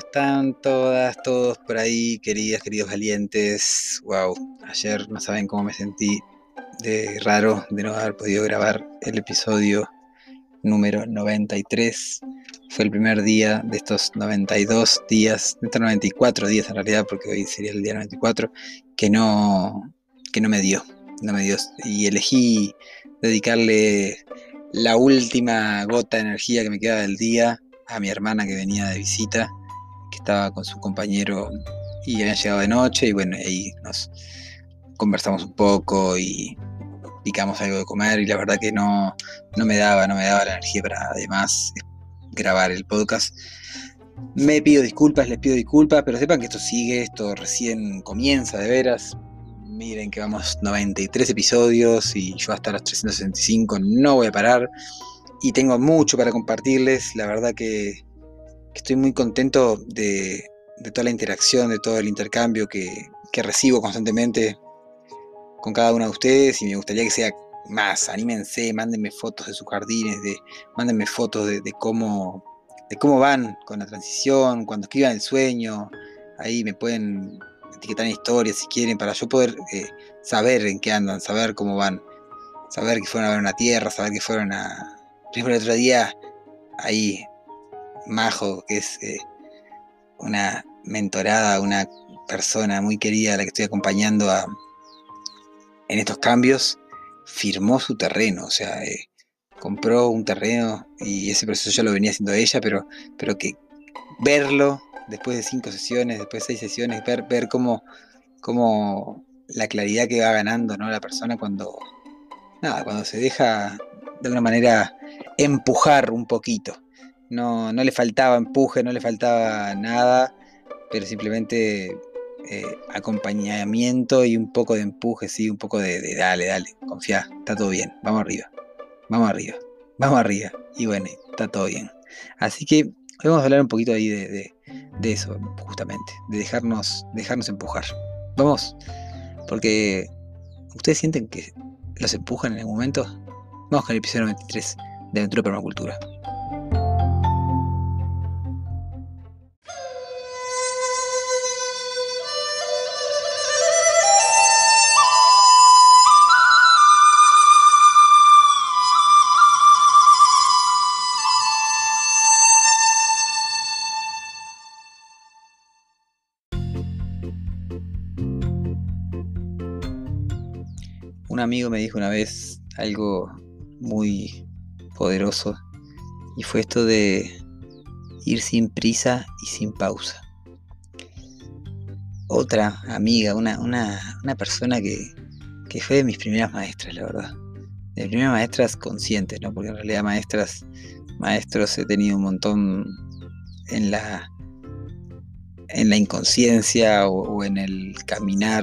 Están todas, todos por ahí, queridas, queridos valientes? Wow, ayer no saben cómo me sentí de raro de no haber podido grabar el episodio número 93. Fue el primer día de estos 92 días, de estos 94 días en realidad, porque hoy sería el día 94, que no, que no me dio, no me dio. Y elegí dedicarle la última gota de energía que me queda del día a mi hermana que venía de visita, que estaba con su compañero y había llegado de noche y bueno, ahí nos conversamos un poco y picamos algo de comer y la verdad que no, no me daba, no me daba la energía para además grabar el podcast. Me pido disculpas, les pido disculpas, pero sepan que esto sigue, esto recién comienza de veras. Miren que vamos 93 episodios y yo hasta los 365 no voy a parar y tengo mucho para compartirles. La verdad que, estoy muy contento de, toda la interacción, de todo el intercambio que, recibo constantemente con cada uno de ustedes y me gustaría que sea más. Anímense, mándenme fotos de sus jardines, de, mándenme fotos de, cómo, de cómo van con la transición, cuando escriban el sueño. Ahí me pueden etiquetar en historias si quieren para yo poder eh, saber en qué andan, saber cómo van, saber que fueron a ver una tierra, saber que fueron a, por el otro día, ahí, Majo, que es eh, una mentorada, una persona muy querida a la que estoy acompañando en estos cambios, firmó su terreno, o sea, eh, compró un terreno y ese proceso ya lo venía haciendo ella, pero, pero que verlo después de cinco sesiones, después de seis sesiones, ver, ver cómo, cómo la claridad que va ganando ¿no? la persona cuando, nada, cuando se deja de alguna manera empujar un poquito. No, no le faltaba empuje, no le faltaba nada, pero simplemente eh, acompañamiento y un poco de empuje, sí, un poco de, dale, dale, confía, está todo bien, vamos arriba, vamos arriba, vamos arriba. Y bueno, está todo bien. Así que hoy vamos a hablar un poquito ahí de, eso, justamente, de dejarnos, dejarnos empujar. Vamos, porque ustedes sienten que los empujan en algún momento. Vamos con el episodio 93 de Aventura Permacultura. Un amigo me dijo una vez algo muy poderoso y fue esto de ir sin prisa y sin pausa. Otra amiga, una, persona que, que, fue de mis primeras maestras, la verdad. De mis primeras maestras conscientes, ¿no? Porque en realidad maestras, maestros he tenido un montón en la en la inconsciencia o en el caminar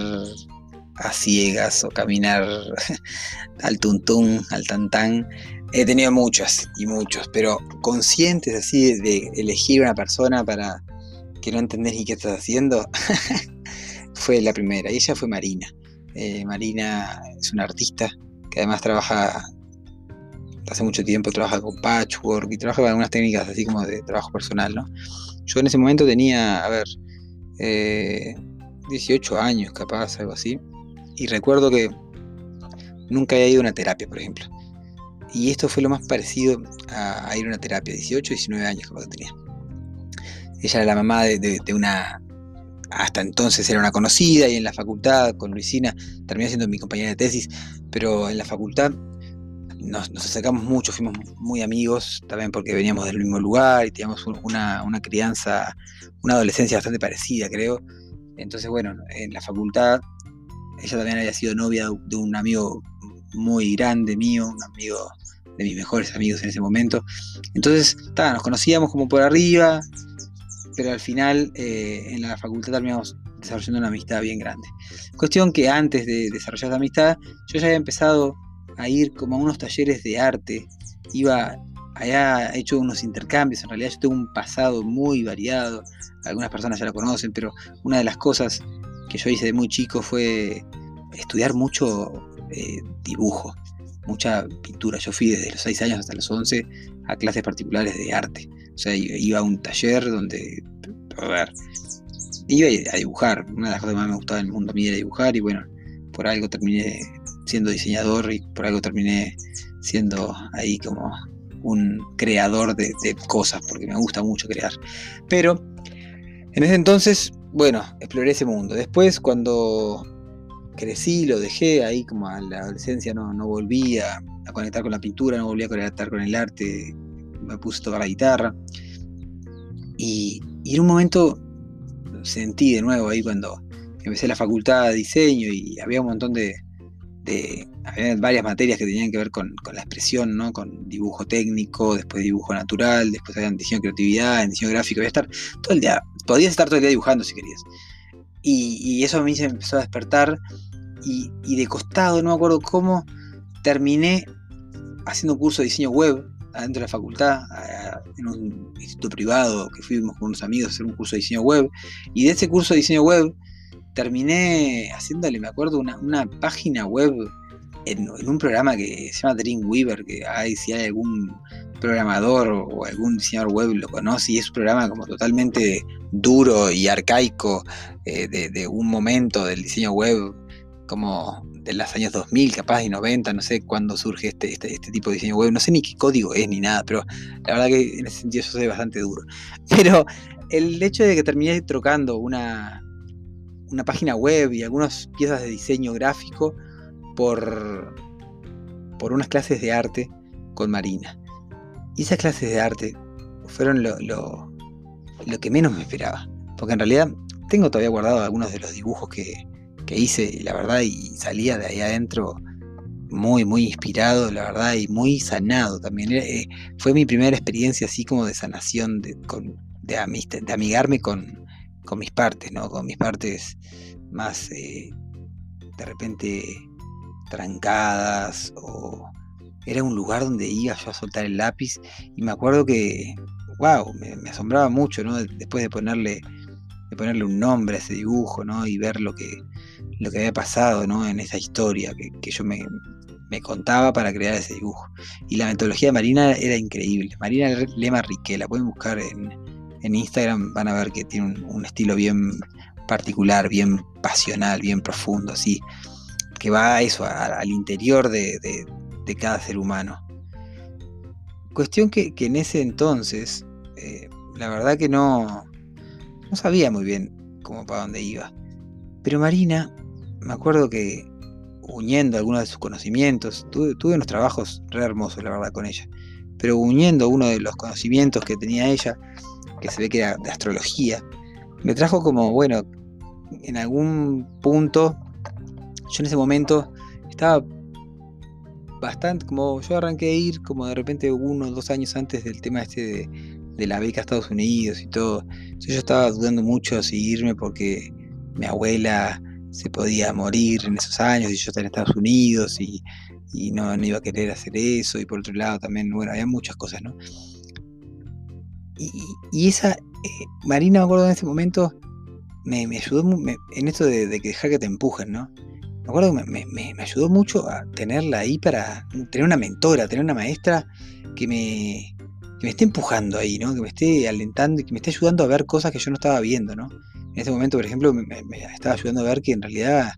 a ciegas o caminar al tuntún, al tantán. He tenido muchos y muchos, pero conscientes así de elegir una persona para que no entendés ni qué estás haciendo, fue la primera. Y ella fue Marina. Eh, Marina es una artista que además trabaja hace mucho tiempo, trabaja con patchwork y trabaja con algunas técnicas así como de trabajo personal, ¿no? Yo en ese momento tenía, a ver, 18 eh, años capaz, algo así. Y recuerdo que nunca había ido a una terapia, por ejemplo. y esto fue lo más parecido a, ir a una terapia, 18, 19 años que tenía. Ella era la mamá de, una, hasta entonces era una conocida y en la facultad con Luisina terminó siendo mi compañera de tesis, pero en la facultad nos, acercamos mucho, fuimos muy amigos, también porque veníamos del mismo lugar y teníamos una, una crianza, una adolescencia bastante parecida, creo. Entonces, bueno, en la facultad ella también había sido novia de un amigo muy grande mío, un amigo de mis mejores amigos en ese momento. Entonces, nos conocíamos como por arriba, pero al final eh, en la facultad terminamos desarrollando una amistad bien grande. Cuestión que antes de desarrollar la amistad, yo ya había empezado a ir como a unos talleres de arte, iba, había hecho unos intercambios, en realidad yo tengo un pasado muy variado, algunas personas ya lo conocen, pero una de las cosas que yo hice de muy chico fue estudiar mucho eh, dibujo, mucha pintura. Yo fui desde los 6 años hasta los 11 a clases particulares de arte. O sea, iba a un taller donde, a ver, iba a dibujar. Una de las cosas que más me gustaba en el mundo a mí era dibujar y bueno, por algo terminé siendo diseñador y por algo terminé siendo ahí como un creador de, de cosas, porque me gusta mucho crear. Pero en ese entonces, bueno, exploré ese mundo. Después, cuando crecí, lo dejé ahí como a la adolescencia, no, no volví a, conectar con la pintura, no volví a conectar con el arte, me puse a tocar la guitarra. Y, en un momento sentí de nuevo ahí cuando empecé la facultad de diseño y había un montón de, había varias materias que tenían que ver con, la expresión, ¿no? con dibujo técnico, después dibujo natural, después había diseño de creatividad, diseño gráfico, voy a estar todo el día, podías estar todo el día dibujando si querías. Y, eso a mí se empezó a despertar y, de costado, no me acuerdo cómo, terminé haciendo un curso de diseño web adentro de la facultad, en un instituto privado que fuimos con unos amigos a hacer un curso de diseño web. Y de ese curso de diseño web terminé haciéndole, me acuerdo, una, página web en, un programa que se llama Dreamweaver, que hay, si hay algún programador o algún diseñador web lo conoce, y es un programa como totalmente duro y arcaico eh, de, un momento del diseño web como de los años 2000, capaz y 90, no sé cuándo surge este, este, este, tipo de diseño web, no sé ni qué código es ni nada, pero la verdad que en ese sentido yo soy bastante duro. Pero el hecho de que terminé trocando una, una página web y algunas piezas de diseño gráfico por, por unas clases de arte con Marina. Y esas clases de arte fueron lo, lo, lo que menos me esperaba, porque en realidad tengo todavía guardado algunos de los dibujos que, que hice, la verdad, y salía de ahí adentro muy, muy inspirado, la verdad, y muy sanado también. Eh, fue mi primera experiencia así como de sanación, de, con, de, de amigarme con, con, mis partes, ¿no? Con mis partes más, eh, de repente, trancadas, o era un lugar donde iba yo a soltar el lápiz, y me acuerdo que, wow, me, me asombraba mucho, ¿no? Después de ponerle de ponerle un nombre a ese dibujo, ¿no? Y ver lo que, lo que había pasado ¿no? en esa historia que, yo me, contaba para crear ese dibujo. Y la metodología de Marina era increíble. Marina Lema Riquela, la pueden buscar en, Instagram, van a ver que tiene un, estilo bien particular, bien pasional, bien profundo, así, que va a eso, al interior de, cada ser humano. Cuestión que, en ese entonces, eh, la verdad que no, no sabía muy bien cómo para dónde iba. Pero Marina me acuerdo que uniendo algunos de sus conocimientos, tuve, unos trabajos re hermosos, la verdad, con ella, pero uniendo uno de los conocimientos que tenía ella, que se ve que era de astrología, me trajo como, bueno, en algún punto, yo en ese momento estaba bastante, como yo arranqué a ir como de repente uno o dos años antes del tema este de, de la beca a Estados Unidos y todo, yo estaba dudando mucho si irme porque mi abuela se podía morir en esos años y yo estaba en Estados Unidos y, no, iba a querer hacer eso y por otro lado también, bueno, había muchas cosas, ¿no? Y, esa, eh, Marina me acuerdo en ese momento, me, ayudó en esto de, que dejar que te empujen, ¿no? Me acuerdo que me, ayudó mucho a tenerla ahí para tener una mentora, tener una maestra que me, que me esté empujando ahí, ¿no? Que me esté alentando y que me esté ayudando a ver cosas que yo no estaba viendo, ¿no? En ese momento, por ejemplo, me, estaba ayudando a ver que en realidad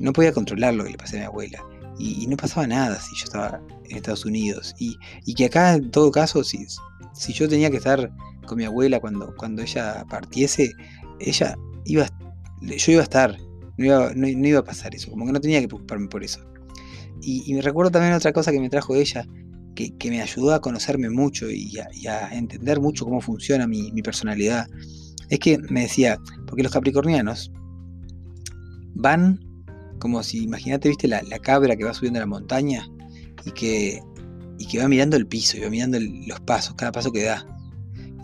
no podía controlar lo que le pasé a mi abuela. y, no pasaba nada si yo estaba en Estados Unidos. Y, que acá, en todo caso, si, si yo tenía que estar con mi abuela cuando, cuando ella partiese, ella iba, yo iba a estar, no iba, no, a pasar eso, como que no tenía que preocuparme por eso. Y, me recuerdo también otra cosa que me trajo ella, que, me ayudó a conocerme mucho y a, entender mucho cómo funciona mi, personalidad. Es que me decía, porque los capricornianos van como si, imagínate, viste la, cabra que va subiendo la montaña y que, y que va mirando el piso y va mirando los pasos, cada paso que da.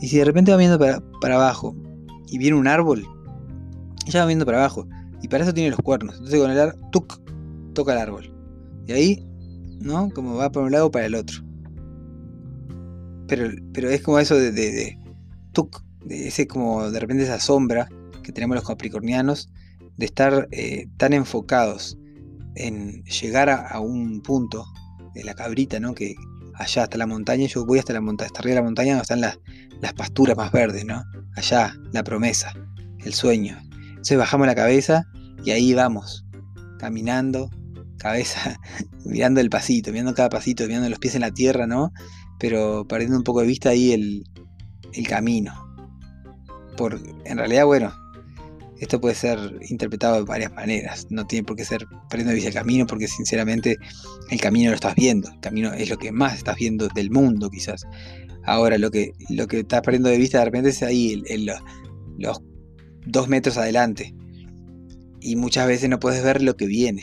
Y si de repente va viendo para, abajo y viene un árbol, ella va viendo para abajo. Y para eso tiene los cuernos. Entonces con el árbol, tuk, toca el árbol. Y ahí, ¿no? Como va por un lado para el otro. Pero, pero es como eso de, de, de de ese como de repente esa sombra que tenemos los capricornianos de estar eh, tan enfocados en llegar a, un punto de la cabrita, ¿no? Que allá hasta la montaña, yo voy hasta la montaña, hasta arriba de la montaña donde están las, las pasturas más verdes, ¿no? Allá, la promesa, el sueño. Entonces bajamos la cabeza y ahí vamos, caminando, cabeza, mirando el pasito, mirando cada pasito, mirando los pies en la tierra, ¿no? Pero perdiendo un poco de vista ahí el, el camino. Por, en realidad, bueno, esto puede ser interpretado de varias maneras. No tiene por qué ser perdiendo de vista el camino, porque sinceramente el camino lo estás viendo. El camino es lo que más estás viendo del mundo, quizás. Ahora, lo que, lo que estás perdiendo de vista de repente es ahí, en los dos metros adelante. Y muchas veces no puedes ver lo que viene.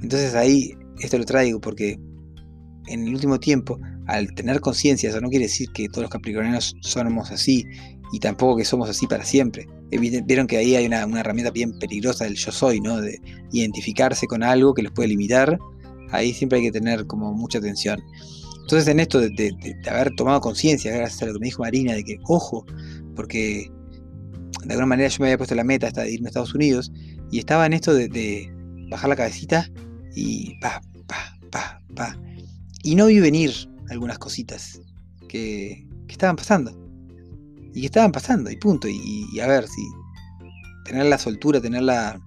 Entonces ahí, esto lo traigo porque en el último tiempo, al tener conciencia, eso no quiere decir que todos los capricornianos somos así, y tampoco que somos así para siempre vieron que ahí hay una, herramienta bien peligrosa del yo soy, ¿no? De identificarse con algo que los puede limitar. Ahí siempre hay que tener como mucha atención. Entonces en esto de, haber tomado conciencia, gracias a lo que me dijo Marina, de que, ojo, porque de alguna manera yo me había puesto la meta hasta de irme a Estados Unidos y estaba en esto de, bajar la cabecita y pa, pa, pa, pa. Y no vi venir algunas cositas que, que estaban pasando y que estaban pasando, y punto. Y, a ver, si tener la soltura, tener la,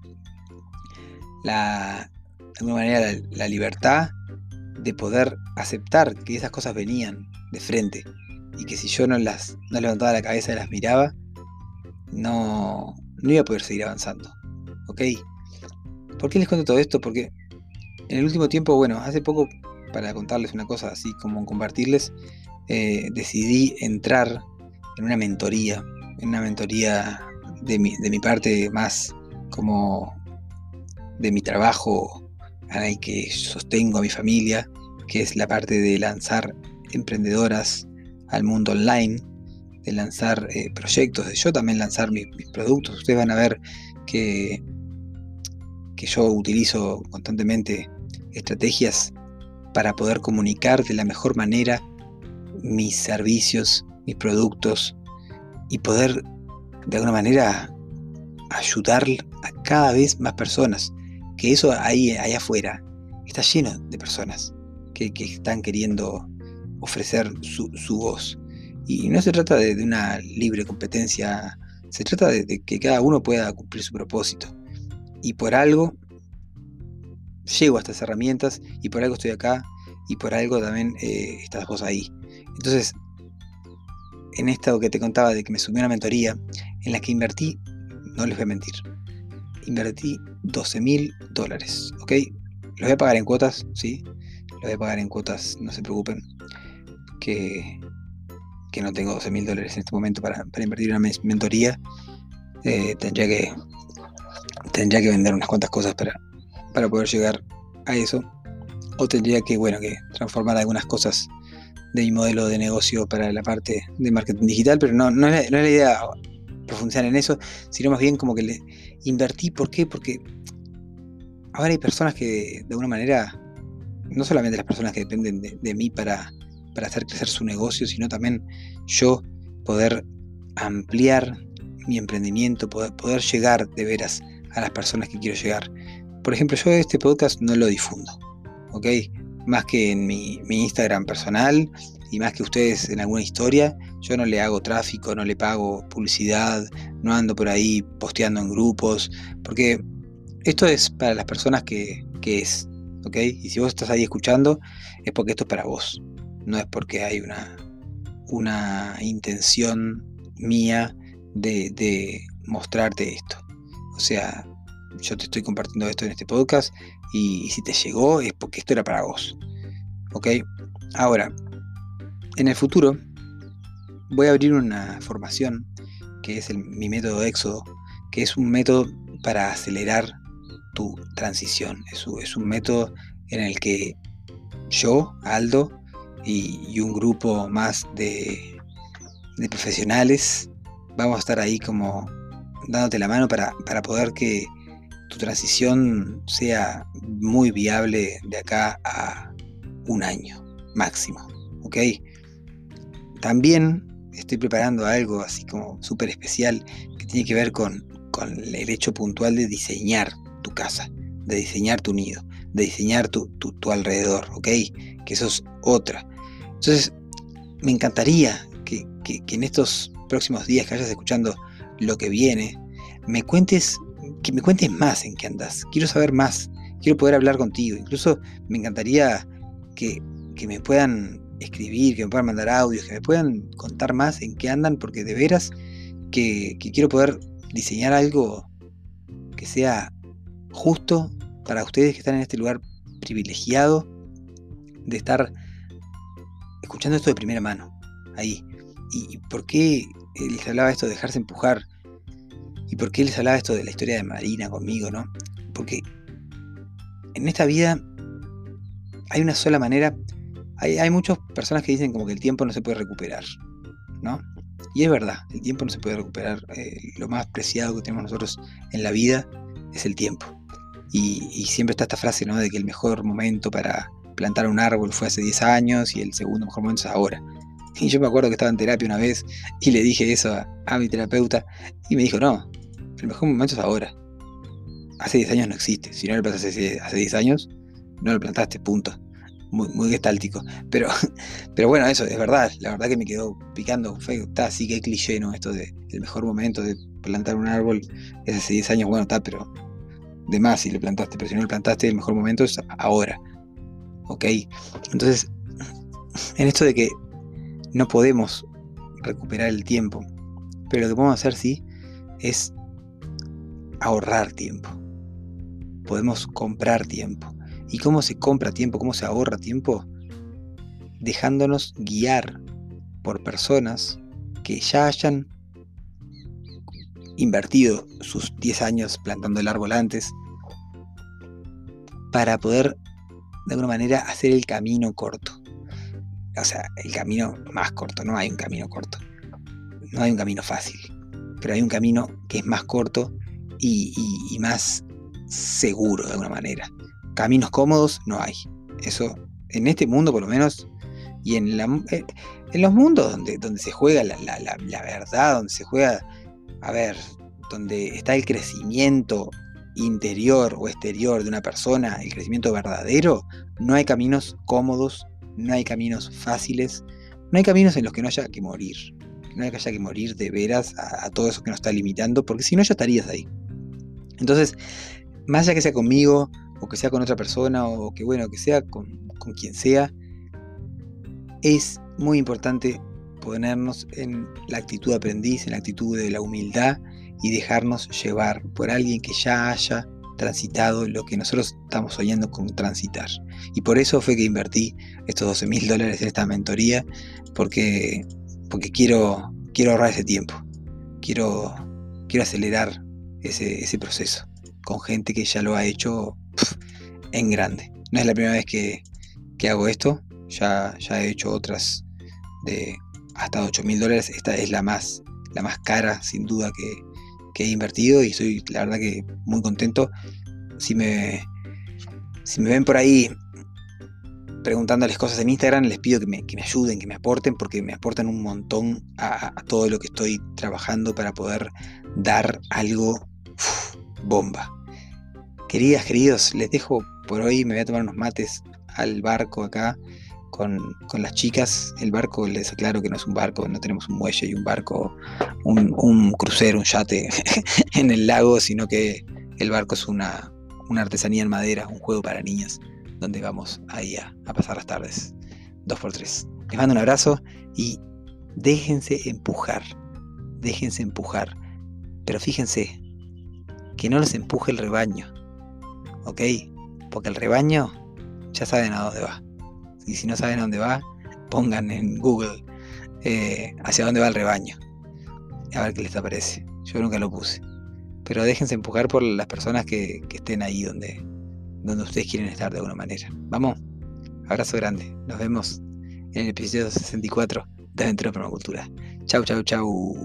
la de alguna manera, la, libertad de poder aceptar que esas cosas venían de frente y que si yo no las no levantaba la cabeza y las miraba, no, no iba a poder seguir avanzando. ¿Ok? ¿Por qué les cuento todo esto? Porque en el último tiempo, bueno, hace poco, para contarles una cosa así como compartirles, eh, decidí entrar en una mentoría, en una mentoría de mi, de mi parte más como de mi trabajo que sostengo a mi familia, que es la parte de lanzar emprendedoras al mundo online, de lanzar eh, proyectos, de yo también lanzar mis, productos. Ustedes van a ver que, que yo utilizo constantemente estrategias para poder comunicar de la mejor manera mis servicios mis productos y poder de alguna manera ayudar a cada vez más personas. Que eso ahí, allá afuera está lleno de personas que, están queriendo ofrecer su, voz. Y no se trata de, una libre competencia, se trata de, que cada uno pueda cumplir su propósito. Y por algo llego a estas herramientas y por algo estoy acá y por algo también eh, estás vos ahí. Entonces, en esto que te contaba de que me sumí a una mentoría en la que invertí, no les voy a mentir, invertí 12 mil dólares, ¿ok? Lo voy a pagar en cuotas, sí, lo voy a pagar en cuotas, no se preocupen, que, que no tengo 12 mil dólares en este momento para, invertir en una mentoría, eh, tendría que tendría que vender unas cuantas cosas para, para poder llegar a eso, o tendría que, bueno, que transformar algunas cosas de mi modelo de negocio para la parte de marketing digital, pero no, no, es, la, idea profundizar en eso, sino más bien como que le invertí. ¿Por qué? Porque ahora hay personas que de alguna manera, no solamente las personas que dependen de, mí para, para hacer crecer su negocio, sino también yo poder ampliar mi emprendimiento, poder, llegar de veras a las personas que quiero llegar. Por ejemplo, yo este podcast no lo difundo, ¿ok? más que en mi, Instagram personal y más que ustedes en alguna historia, yo no le hago tráfico, no le pago publicidad, no ando por ahí posteando en grupos, porque esto es para las personas que, es, ¿ok? Y si vos estás ahí escuchando, es porque esto es para vos. No es porque hay una, una intención mía de, de mostrarte esto. O sea, yo te estoy compartiendo esto en este podcast y, si te llegó es porque esto era para vos. ¿Ok? Ahora, en el futuro voy a abrir una formación que es mi método Éxodo, que es un método para acelerar tu transición. Es, un método en el que yo, Aldo, y, un grupo más de, profesionales vamos a estar ahí como dándote la mano para, para poder que tu transición sea muy viable de acá a un año máximo. ¿Ok? También estoy preparando algo así como súper especial que tiene que ver con, el hecho puntual de diseñar tu casa, de diseñar tu nido, de diseñar tu, alrededor, ¿ok? Que eso es otra. Entonces, me encantaría que, que en estos próximos días que vayas escuchando lo que viene, me cuentes que me cuentes más en qué andas. Quiero saber más. Quiero poder hablar contigo. Incluso me encantaría que, me puedan escribir, que me puedan mandar audios, que me puedan contar más en qué andan, porque de veras que, quiero poder diseñar algo que sea justo para ustedes que están en este lugar privilegiado de estar escuchando esto de primera mano, ahí. ¿Y por qué les hablaba esto de dejarse empujar? ¿Y por qué les hablaba esto de la historia de Marina conmigo, no? Porque en esta vida hay una sola manera. Hay, muchas personas que dicen como que el tiempo no se puede recuperar, ¿no? Y es verdad, el tiempo no se puede recuperar. Eh, lo más preciado que tenemos nosotros en la vida es el tiempo. Y, y, siempre está esta frase, ¿no? De que el mejor momento para plantar un árbol fue hace 10 años y el segundo mejor momento es ahora. Y yo me acuerdo que estaba en terapia una vez y le dije eso a, mi terapeuta y me dijo, no, el mejor momento es ahora. Hace 10 años no existe. Si no lo plantaste hace 10 años, no lo plantaste, punto. Muy, muy gestáltico. Pero, pero bueno, eso es verdad. La verdad que me quedó picando. está así que cliché, ¿no? Esto de el mejor momento de plantar un árbol es hace 10 años. Bueno, está, pero de más si lo plantaste. Pero si no lo plantaste, el mejor momento es ahora. ¿Ok? Entonces, en esto de que no podemos recuperar el tiempo, pero lo que podemos hacer sí es ahorrar tiempo. Podemos comprar tiempo. ¿Y cómo se compra tiempo? ¿Cómo se ahorra tiempo? Dejándonos guiar por personas que ya hayan invertido sus 10 años plantando el árbol antes para poder de alguna manera hacer el camino corto o sea, el camino más corto, no hay un camino corto, no hay un camino fácil, pero hay un camino que es más corto y, más seguro de alguna manera. Caminos cómodos no hay. Eso, en este mundo por lo menos, y en, la, eh, en los mundos donde, donde se juega la, la verdad, donde se juega, a ver, donde está el crecimiento interior o exterior de una persona, el crecimiento verdadero, no hay caminos cómodos no hay caminos fáciles, no hay caminos en los que no haya que morir, no haya que morir de veras a, todo eso que nos está limitando, porque si no ya estarías ahí. Entonces, más allá que sea conmigo, o que sea con otra persona, o que bueno, que sea con, con quien sea, es muy importante ponernos en la actitud de aprendiz, en la actitud de la humildad y dejarnos llevar por alguien que ya haya transitado lo que nosotros estamos soñando con transitar. Y por eso fue que invertí estos 12 mil dólares en esta mentoría, porque, porque quiero, quiero ahorrar ese tiempo, quiero, quiero acelerar ese, ese proceso con gente que ya lo ha hecho en grande. No es la primera vez que, que hago esto, ya, ya he hecho otras de hasta 8 mil dólares, esta es la más, la más cara sin duda que, que he invertido y estoy la verdad que muy contento. Si me, si me ven por ahí preguntándoles cosas en Instagram, les pido que me, ayuden, que me aporten, porque me aportan un montón a, todo lo que estoy trabajando para poder dar algo bomba. Queridas, queridos, les dejo por hoy, me voy a tomar unos mates al barco acá con, las chicas. El barco, les aclaro que no es un barco, no tenemos un muelle y un barco, un, crucero, un yate en el lago, sino que el barco es una, una, artesanía en madera, un juego para niñas. donde vamos ahí a, a pasar las tardes. Dos por tres. Les mando un abrazo y déjense empujar. Déjense empujar. Pero fíjense, que no los empuje el rebaño. ¿Ok? Porque el rebaño ya saben a dónde va. Y si no saben a dónde va, pongan en Google eh, hacia dónde va el rebaño. A ver qué les aparece. Yo nunca lo puse. Pero déjense empujar por las personas que, estén ahí donde, donde ustedes quieren estar de alguna manera. Vamos. Abrazo grande. Nos vemos en el episodio 64 de Aventura Permacultura. Chau, chau, chau.